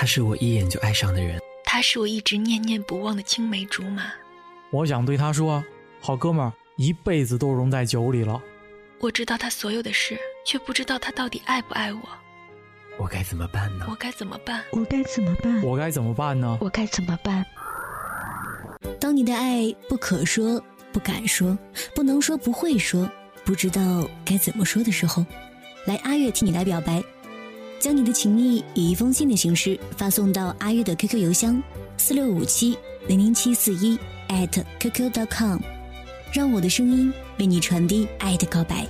他是我一眼就爱上的人，他是我一直念念不忘的青梅竹马。我想对他说：“好哥们儿，一辈子都融在酒里了。”我知道他所有的事，却不知道他到底爱不爱我。我该怎么办呢？我该怎么办？我该怎么办？我该怎么办呢？我该怎么办？当你的爱不可说、不敢说、不能说、不会说、不知道该怎么说的时候，来阿月替你来表白，将你的情谊以一封信的形式发送到阿月的 QQ 邮箱四六五七零零七四一 @QQ.com，让我的声音为你传递爱的告白。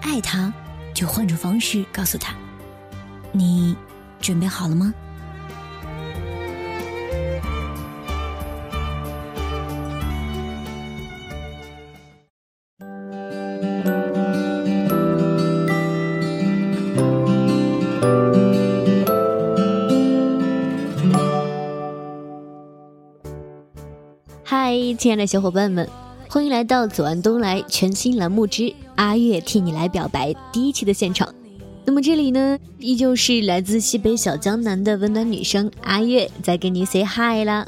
爱他，就换种方式告诉他。你准备好了吗？亲爱的小伙伴们，欢迎来到左岸东来全新栏目之阿月替你来表白第一期的现场。那么这里呢，依旧是来自西北小江南的温暖女生阿月在跟你 say hi 啦。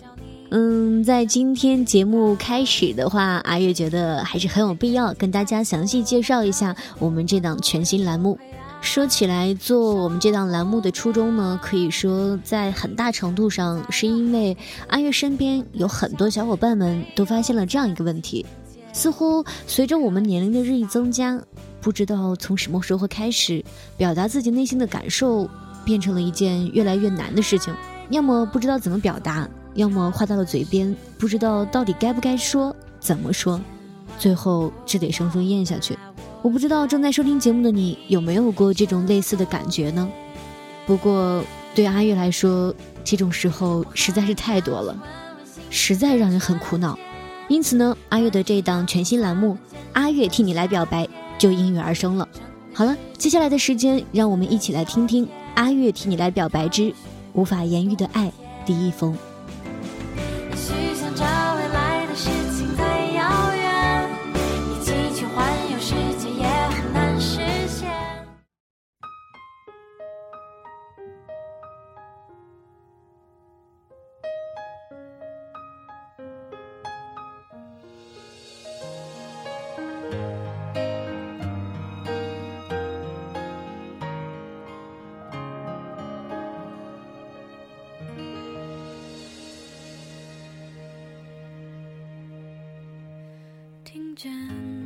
嗯，在今天节目开始的话，阿月觉得还是很有必要跟大家详细介绍一下我们这档全新栏目。说起来，做我们这档栏目的初衷呢，可以说在很大程度上是因为阿月身边有很多小伙伴们都发现了这样一个问题：似乎随着我们年龄的日益增加。不知道从什么时候开始，表达自己内心的感受变成了一件越来越难的事情。要么不知道怎么表达，要么话到了嘴边，不知道到底该不该说，怎么说，最后只得生生咽下去。我不知道正在收听节目的你有没有过这种类似的感觉呢？不过对阿月来说，这种时候实在是太多了，实在让人很苦恼。因此呢，阿月的这档全新栏目《阿月替你来表白》。就应运而生了。好了，接下来的时间，让我们一起来听听阿月替你来表白之无法言喻的爱第一封。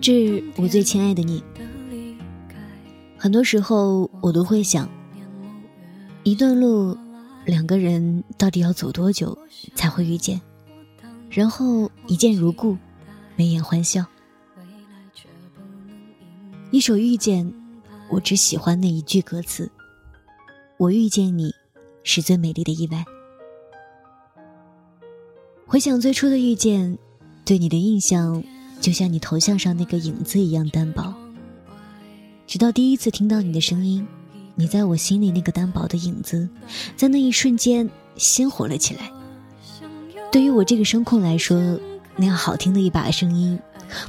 致我最亲爱的你，很多时候我都会想，一段路，两个人到底要走多久才会遇见？然后一见如故，眉眼欢笑。一首遇见，我只喜欢那一句歌词：我遇见你，是最美丽的意外。回想最初的遇见，对你的印象。就像你头像上那个影子一样单薄，直到第一次听到你的声音，你在我心里那个单薄的影子，在那一瞬间鲜活了起来。对于我这个声控来说，那样好听的一把声音，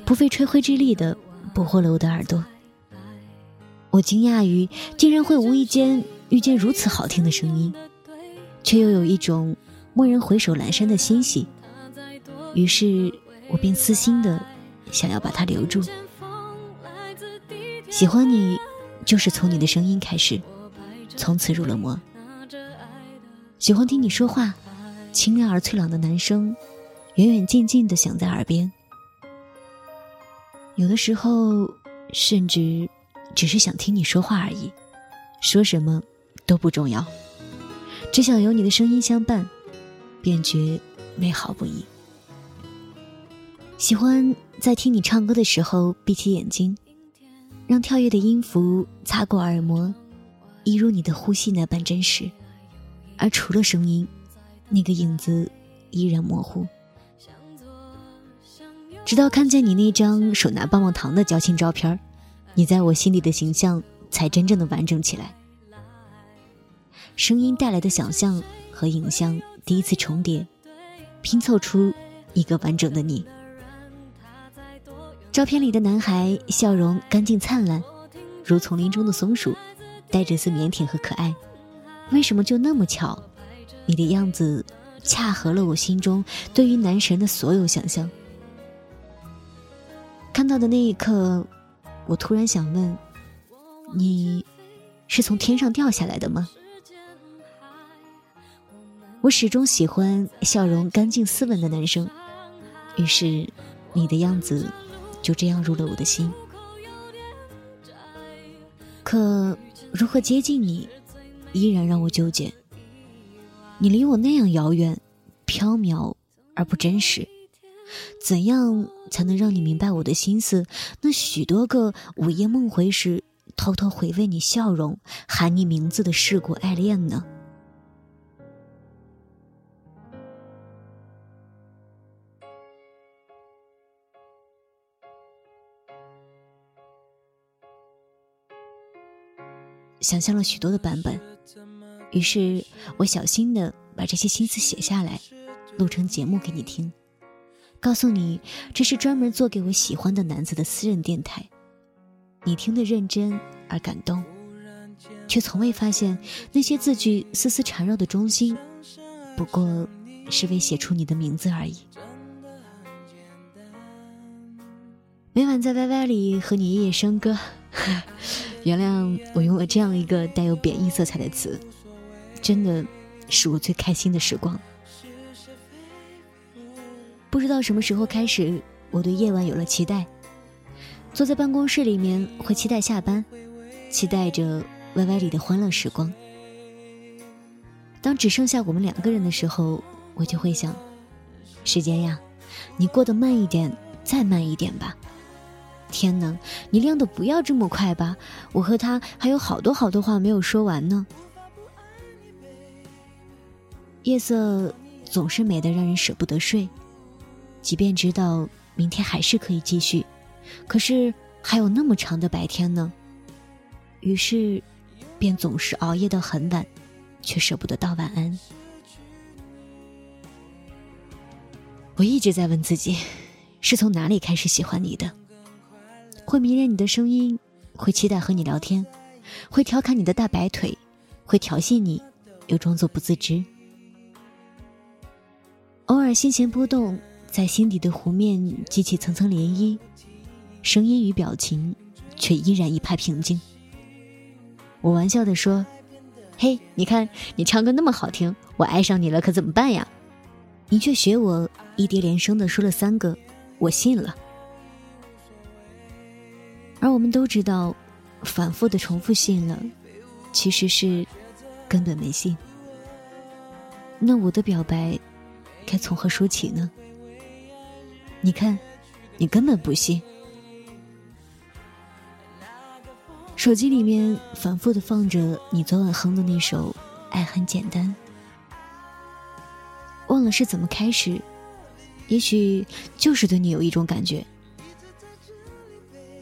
不费吹灰之力的捕获了我的耳朵。我惊讶于竟然会无意间遇见如此好听的声音，却又有一种蓦然回首阑珊的欣喜。于是我便私心的。想要把它留住，喜欢你，就是从你的声音开始，从此入了魔。喜欢听你说话，清亮而脆朗的男声，远远近近的响在耳边。有的时候，甚至只是想听你说话而已，说什么都不重要，只想有你的声音相伴，便觉美好不已。喜欢在听你唱歌的时候闭起眼睛，让跳跃的音符擦过耳膜，一如你的呼吸那般真实。而除了声音，那个影子依然模糊。直到看见你那张手拿棒棒糖的矫情照片你在我心里的形象才真正的完整起来。声音带来的想象和影像第一次重叠，拼凑出一个完整的你。照片里的男孩笑容干净灿烂，如丛林中的松鼠，带着丝腼腆和可爱。为什么就那么巧，你的样子恰合了我心中对于男神的所有想象。看到的那一刻，我突然想问：你是从天上掉下来的吗？我始终喜欢笑容干净斯文的男生，于是你的样子就这样入了我的心。可如何接近你，依然让我纠结。你离我那样遥远、缥缈而不真实，怎样才能让你明白我的心思？那许多个午夜梦回时，偷偷回味你笑容、喊你名字的世故爱恋呢？想象了许多的版本，于是我小心的把这些心思写下来，录成节目给你听，告诉你这是专门做给我喜欢的男子的私人电台。你听得认真而感动，却从未发现那些字句丝丝缠绕的中心，不过是为写出你的名字而已。每晚在 YY 里和你夜夜笙歌。原谅我用了这样一个带有贬义色彩的词，真的是我最开心的时光。不知道什么时候开始，我对夜晚有了期待。坐在办公室里面，会期待下班，期待着 YY 里的欢乐时光。当只剩下我们两个人的时候，我就会想：时间呀，你过得慢一点，再慢一点吧。天哪，你亮的不要这么快吧！我和他还有好多好多话没有说完呢。夜色总是美得让人舍不得睡，即便知道明天还是可以继续，可是还有那么长的白天呢。于是，便总是熬夜到很晚，却舍不得道晚安。我一直在问自己，是从哪里开始喜欢你的？会迷恋你的声音，会期待和你聊天，会调侃你的大白腿，会调戏你，又装作不自知。偶尔心弦波动，在心底的湖面激起层层涟漪，声音与表情却依然一派平静。我玩笑的说：“嘿，你看你唱歌那么好听，我爱上你了，可怎么办呀？”你却学我一叠连声的说了三个，我信了。而我们都知道，反复的重复信了，其实是根本没信。那我的表白该从何说起呢？你看，你根本不信。手机里面反复的放着你昨晚哼的那首《爱很简单》，忘了是怎么开始，也许就是对你有一种感觉。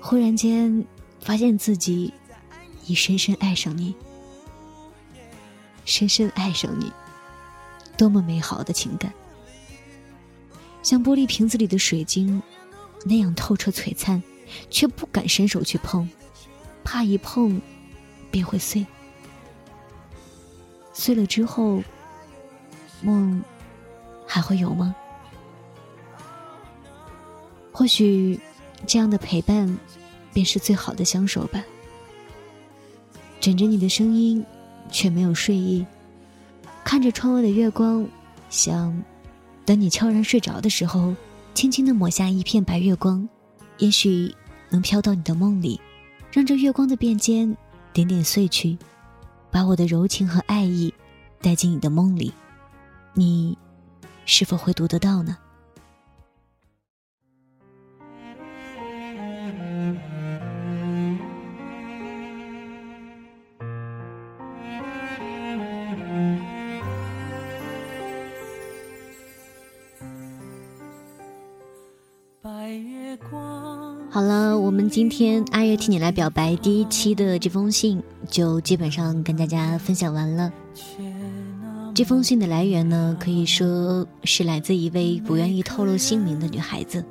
忽然间，发现自己已深深爱上你，深深爱上你，多么美好的情感！像玻璃瓶子里的水晶，那样透彻璀璨，却不敢伸手去碰，怕一碰便会碎。碎了之后，梦还会有吗？或许。这样的陪伴，便是最好的相守吧。枕着你的声音，却没有睡意；看着窗外的月光，想等你悄然睡着的时候，轻轻的抹下一片白月光，也许能飘到你的梦里，让这月光的变间点点碎去，把我的柔情和爱意带进你的梦里。你是否会读得到呢？今天阿月替你来表白第一期的这封信就基本上跟大家分享完了。这封信的来源呢，可以说是来自一位不愿意透露姓名的女孩子。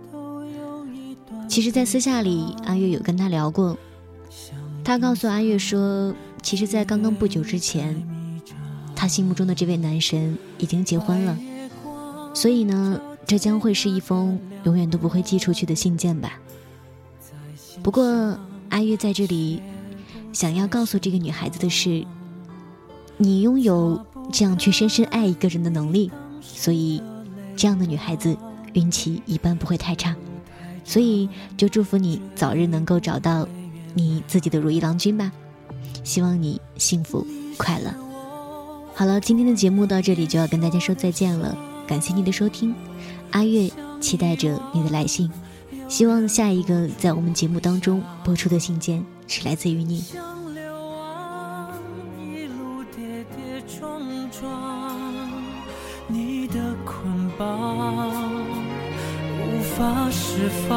其实，在私下里，阿月有跟她聊过，她告诉阿月说，其实，在刚刚不久之前，他心目中的这位男神已经结婚了，所以呢，这将会是一封永远都不会寄出去的信件吧。不过阿月在这里想要告诉这个女孩子的是，你拥有这样去深深爱一个人的能力，所以这样的女孩子运气一般不会太差。所以就祝福你早日能够找到你自己的如意郎君吧，希望你幸福快乐。好了，今天的节目到这里就要跟大家说再见了，感谢你的收听，阿月期待着你的来信，希望下一个在我们节目当中播出的信件是来自于你。你的捆绑。法释放，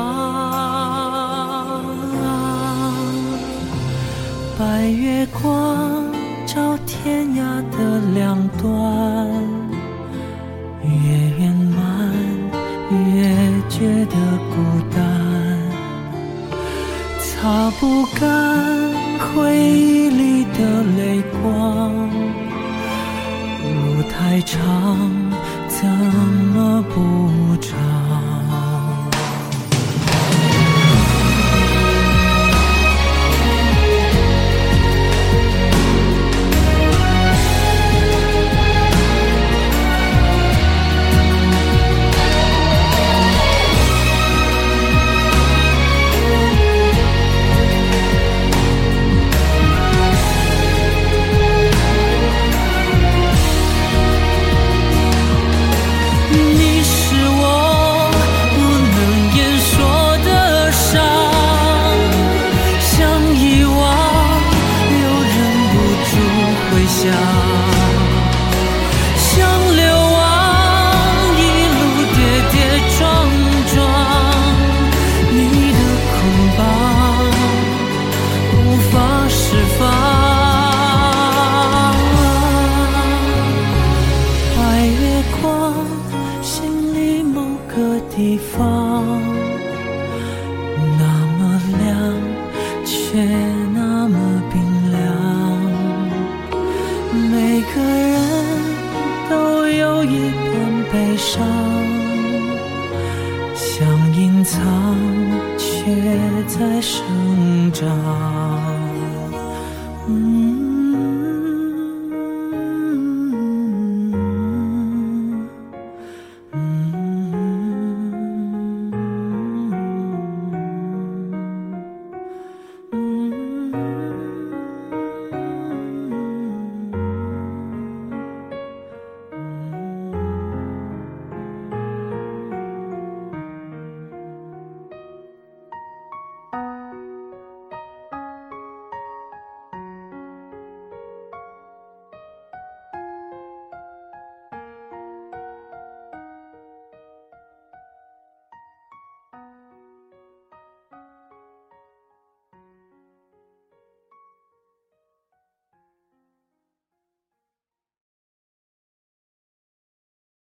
白月光照天涯的两端，越圆满越觉得孤单，擦不干回忆里的泪光，路太长，怎么不地方那么亮，却那么冰凉，每个人都有一段悲伤。想隐藏，却在生长。嗯。